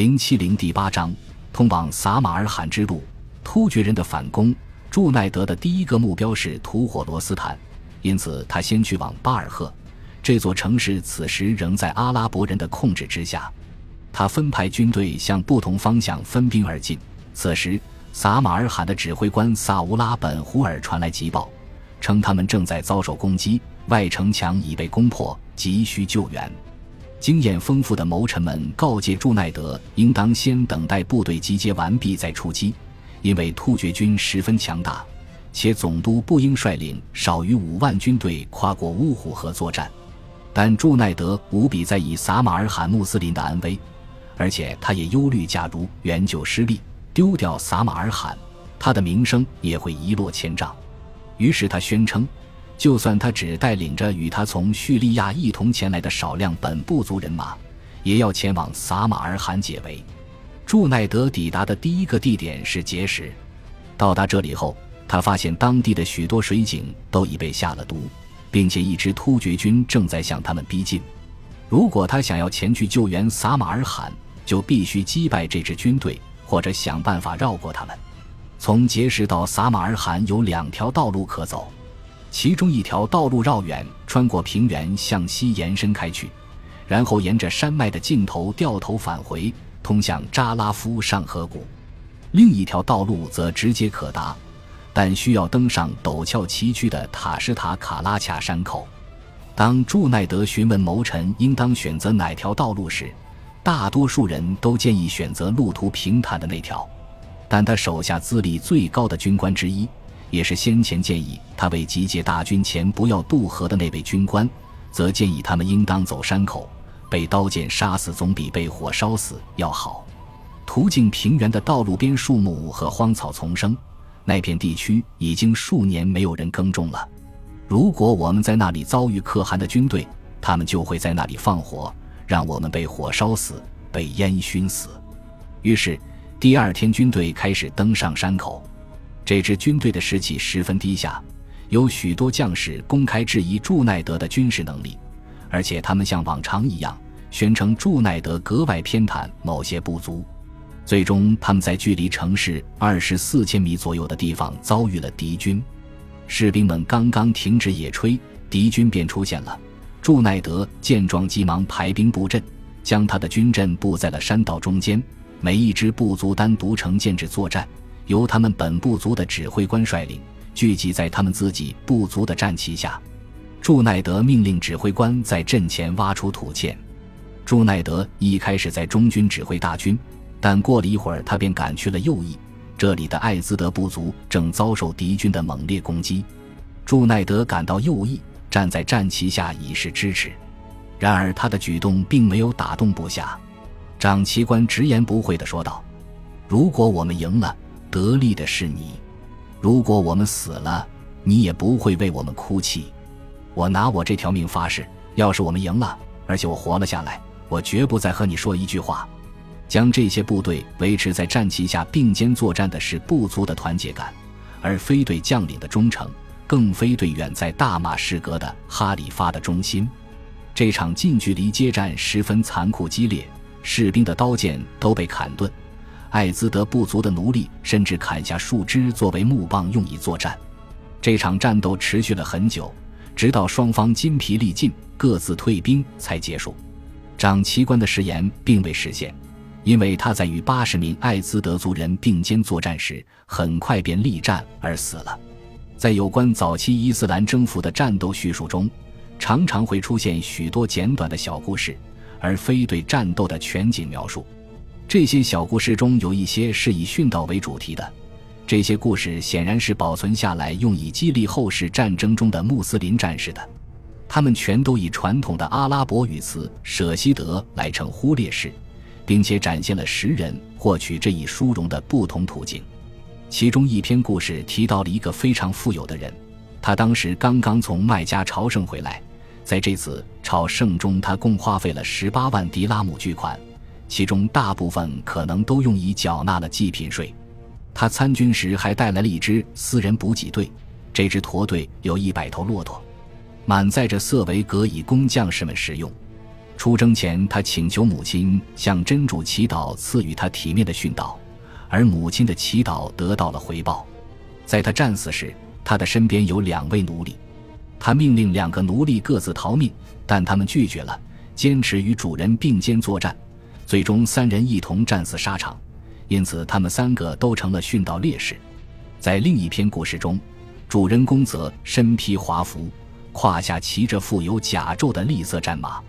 零七零第八章，通往撒马尔罕之路。突厥人的反攻，祝奈德的第一个目标是吐火罗斯坦，因此他先去往巴尔赫。这座城市此时仍在阿拉伯人的控制之下。他分派军队向不同方向分兵而进。此时，撒马尔罕的指挥官萨乌拉本胡尔传来急报，称他们正在遭受攻击，外城墙已被攻破，急需救援。经验丰富的谋臣们告诫祝奈德，应当先等待部队集结完毕再出击，因为突厥军十分强大，且总督不应率领少于五万军队跨过乌虎河作战。但祝奈德无比在意撒马尔罕穆斯林的安危，而且他也忧虑，假如援救失利，丢掉撒马尔罕，他的名声也会一落千丈。于是他宣称。就算他只带领着与他从叙利亚一同前来的少量本部族人马，也要前往撒马尔罕解围。祝奈德抵达的第一个地点是碣石。到达这里后，他发现当地的许多水井都已被下了毒，并且一支突厥军正在向他们逼近。如果他想要前去救援撒马尔罕，就必须击败这支军队，或者想办法绕过他们。从碣石到撒马尔罕有两条道路可走。其中一条道路绕远，穿过平原向西延伸开去，然后沿着山脉的尽头掉头返回，通向扎拉夫上河谷。另一条道路则直接可达，但需要登上陡峭崎岖的塔什塔卡拉恰山口。当祝奈德询问谋臣应当选择哪条道路时，大多数人都建议选择路途平坦的那条，但他手下资历最高的军官之一。也是先前建议他为集结大军前不要渡河的那位军官，则建议他们应当走山口，被刀剑杀死总比被火烧死要好。途径平原的道路边树木和荒草丛生，那片地区已经数年没有人耕种了。如果我们在那里遭遇可汗的军队，他们就会在那里放火，让我们被火烧死、被烟熏死。于是，第二天军队开始登上山口。这支军队的士气十分低下，有许多将士公开质疑祝奈德的军事能力，而且他们像往常一样宣称祝奈德格外偏袒某些部族。最终，他们在距离城市二十四千米左右的地方遭遇了敌军，士兵们刚刚停止野炊，敌军便出现了。祝奈德见状，急忙排兵布阵，将他的军阵布在了山道中间，每一支部族单独成建制作战。由他们本部族的指挥官率领，聚集在他们自己部族的战旗下。朱奈德命令指挥官在阵前挖出土堑。朱奈德一开始在中军指挥大军，但过了一会儿，他便赶去了右翼。这里的艾兹德部族正遭受敌军的猛烈攻击。朱奈德赶到右翼，站在战旗下以示支持。然而，他的举动并没有打动部下。长旗官直言不讳地说道：“如果我们赢了。”得利的是你，如果我们死了，你也不会为我们哭泣。我拿我这条命发誓，要是我们赢了，而且我活了下来，我绝不再和你说一句话。将这些部队维持在战旗下并肩作战的是部族的团结感，而非对将领的忠诚，更非对远在大马士革的哈里发的忠心。这场近距离接战十分残酷激烈，士兵的刀剑都被砍钝。艾兹德部族的奴隶甚至砍下树枝作为木棒用以作战。这场战斗持续了很久，直到双方筋疲力尽，各自退兵才结束。长旗官的誓言并未实现，因为他在与八十名艾兹德族人并肩作战时，很快便力战而死了。在有关早期伊斯兰征服的战斗叙述中，常常会出现许多简短的小故事，而非对战斗的全景描述。这些小故事中有一些是以殉道为主题的，这些故事显然是保存下来用以激励后世战争中的穆斯林战士的。他们全都以传统的阿拉伯语词“舍希德”来称呼烈士，并且展现了十人获取这一殊荣的不同途径。其中一篇故事提到了一个非常富有的人，他当时刚刚从麦加朝圣回来，在这次朝圣中，他共花费了十八万迪拉姆巨款。其中大部分可能都用以缴纳了祭品税。他参军时还带来了一支私人补给队，这支驼队有一百头骆驼，满载着色维格以供将士们食用。出征前，他请求母亲向真主祈祷，赐予他体面的训导，而母亲的祈祷得到了回报。在他战死时，他的身边有两位奴隶，他命令两个奴隶各自逃命，但他们拒绝了，坚持与主人并肩作战。最终，三人一同战死沙场，因此他们三个都成了殉道烈士。在另一篇故事中，主人公则身披华服，胯下骑着富有甲胄的栗色战马。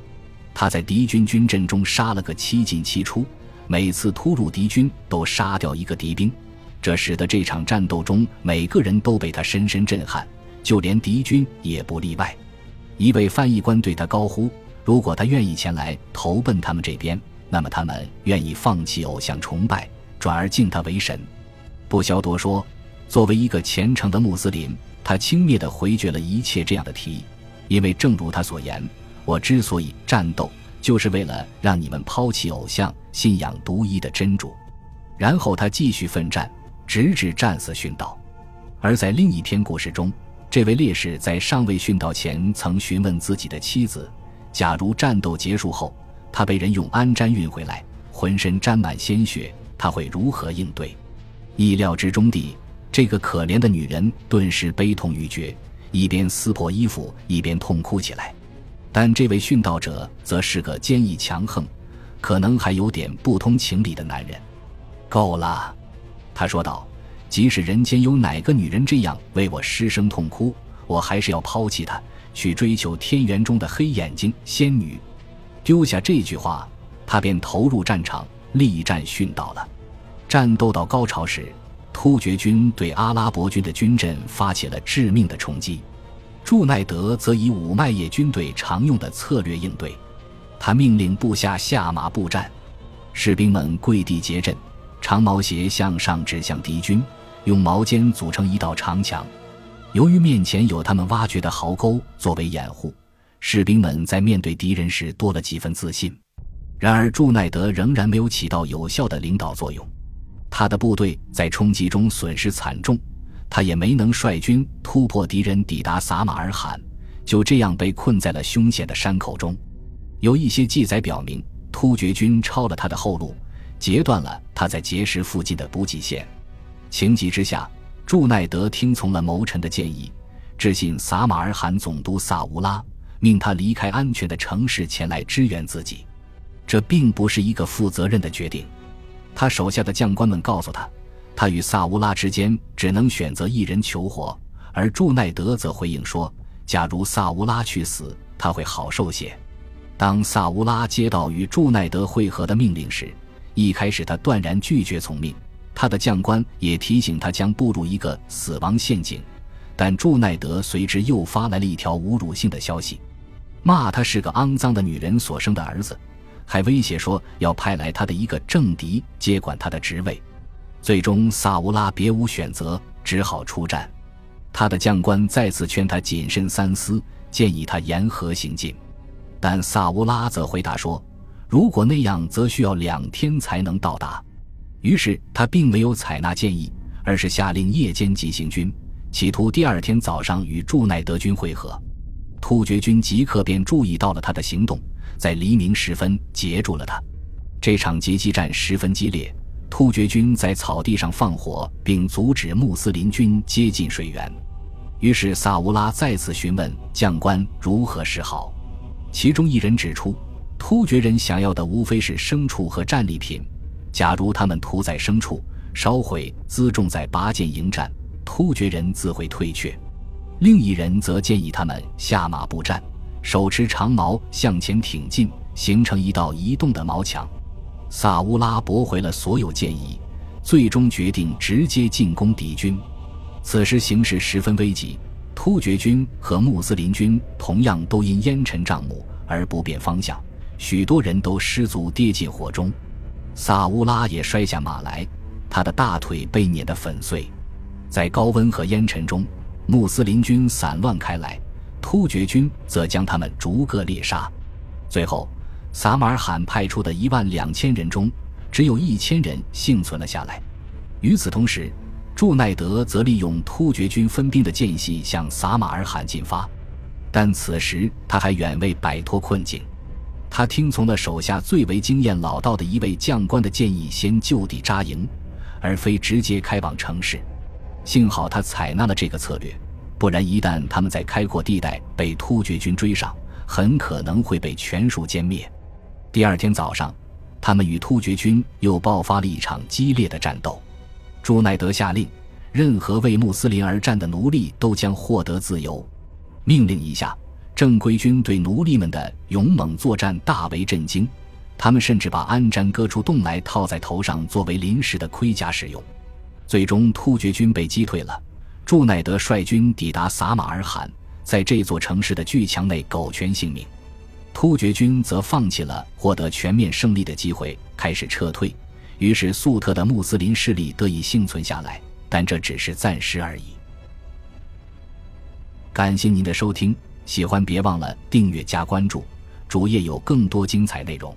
他在敌军军阵中杀了个七进七出，每次突入敌军都杀掉一个敌兵，这使得这场战斗中每个人都被他深深震撼，就连敌军也不例外。一位翻译官对他高呼：“如果他愿意前来投奔他们这边。”那么他们愿意放弃偶像崇拜，转而敬他为神。不消多说，作为一个虔诚的穆斯林，他轻蔑地回绝了一切这样的提议，因为正如他所言：“我之所以战斗，就是为了让你们抛弃偶像，信仰独一的真主。”然后他继续奋战，直至战死殉道。而在另一篇故事中，这位烈士在尚未殉道前，曾询问自己的妻子：“假如战斗结束后，”他被人用鞍毡运回来，浑身沾满鲜血，他会如何应对？意料之中地，这个可怜的女人顿时悲痛欲绝，一边撕破衣服，一边痛哭起来。但这位殉道者则是个坚毅强横，可能还有点不通情理的男人。够了，他说道：“即使人间有哪个女人这样为我失声痛哭，我还是要抛弃她，去追求天元中的黑眼睛仙女。”丢下这句话，他便投入战场，力战殉道了。战斗到高潮时，突厥军对阿拉伯军的军阵发起了致命的冲击。祝奈德则以五麦叶军队常用的策略应对，他命令部下下马布战，士兵们跪地结阵，长矛斜向上指向敌军，用矛尖组成一道长墙。由于面前有他们挖掘的壕沟作为掩护。士兵们在面对敌人时多了几分自信，然而祝奈德仍然没有起到有效的领导作用，他的部队在冲击中损失惨重，他也没能率军突破敌人抵达撒马尔罕，就这样被困在了凶险的山口中。有一些记载表明，突厥军抄了他的后路，截断了他在碣石附近的补给线。情急之下，祝奈德听从了谋臣的建议，致信撒马尔罕总督萨乌拉。命他离开安全的城市前来支援自己，这并不是一个负责任的决定。他手下的将官们告诉他，他与萨乌拉之间只能选择一人求活。而祝奈德则回应说：“假如萨乌拉去死，他会好受些。”当萨乌拉接到与祝奈德会合的命令时，一开始他断然拒绝从命。他的将官也提醒他将步入一个死亡陷阱，但祝奈德随之又发来了一条侮辱性的消息。骂他是个肮脏的女人所生的儿子，还威胁说要派来他的一个政敌接管他的职位。最终，萨乌拉别无选择，只好出战。他的将官再次劝他谨慎三思，建议他沿河行进。但萨乌拉则回答说：“如果那样，则需要两天才能到达。”于是他并没有采纳建议，而是下令夜间急行军，企图第二天早上与驻奈德军会合。突厥军即刻便注意到了他的行动，在黎明时分截住了他。这场截击战十分激烈，突厥军在草地上放火，并阻止穆斯林军接近水源。于是萨乌拉再次询问将官如何是好。其中一人指出，突厥人想要的无非是牲畜和战利品。假如他们屠宰牲畜，烧毁辎重，在拔剑迎战，突厥人自会退却。另一人则建议他们下马步战，手持长矛向前挺进，形成一道移动的矛墙。萨乌拉驳回了所有建议，最终决定直接进攻敌军。此时形势十分危急，突厥军和穆斯林军同样都因烟尘障目而不辨方向，许多人都失足跌进火中。萨乌拉也摔下马来，他的大腿被碾得粉碎。在高温和烟尘中。穆斯林军散乱开来，突厥军则将他们逐个猎杀。最后，撒马尔罕派出的一万两千人中，只有一千人幸存了下来。与此同时，祝奈德则利用突厥军分兵的间隙向撒马尔罕进发，但此时他还远未摆脱困境。他听从了手下最为经验老道的一位将官的建议，先就地扎营，而非直接开往城市。幸好他采纳了这个策略，不然一旦他们在开阔地带被突厥军追上，很可能会被全数歼灭。第二天早上，他们与突厥军又爆发了一场激烈的战斗。朱奈德下令，任何为穆斯林而战的奴隶都将获得自由。命令一下。正规军对奴隶们的勇猛作战大为震惊，他们甚至把鞍毡割出洞来套在头上作为临时的盔甲使用。最终，突厥军被击退了。祝乃德率军抵达撒马尔罕，在这座城市的巨墙内苟全性命。突厥军则放弃了获得全面胜利的机会，开始撤退。于是，粟特的穆斯林势力得以幸存下来，但这只是暂时而已。感谢您的收听。喜欢别忘了订阅加关注，主页有更多精彩内容。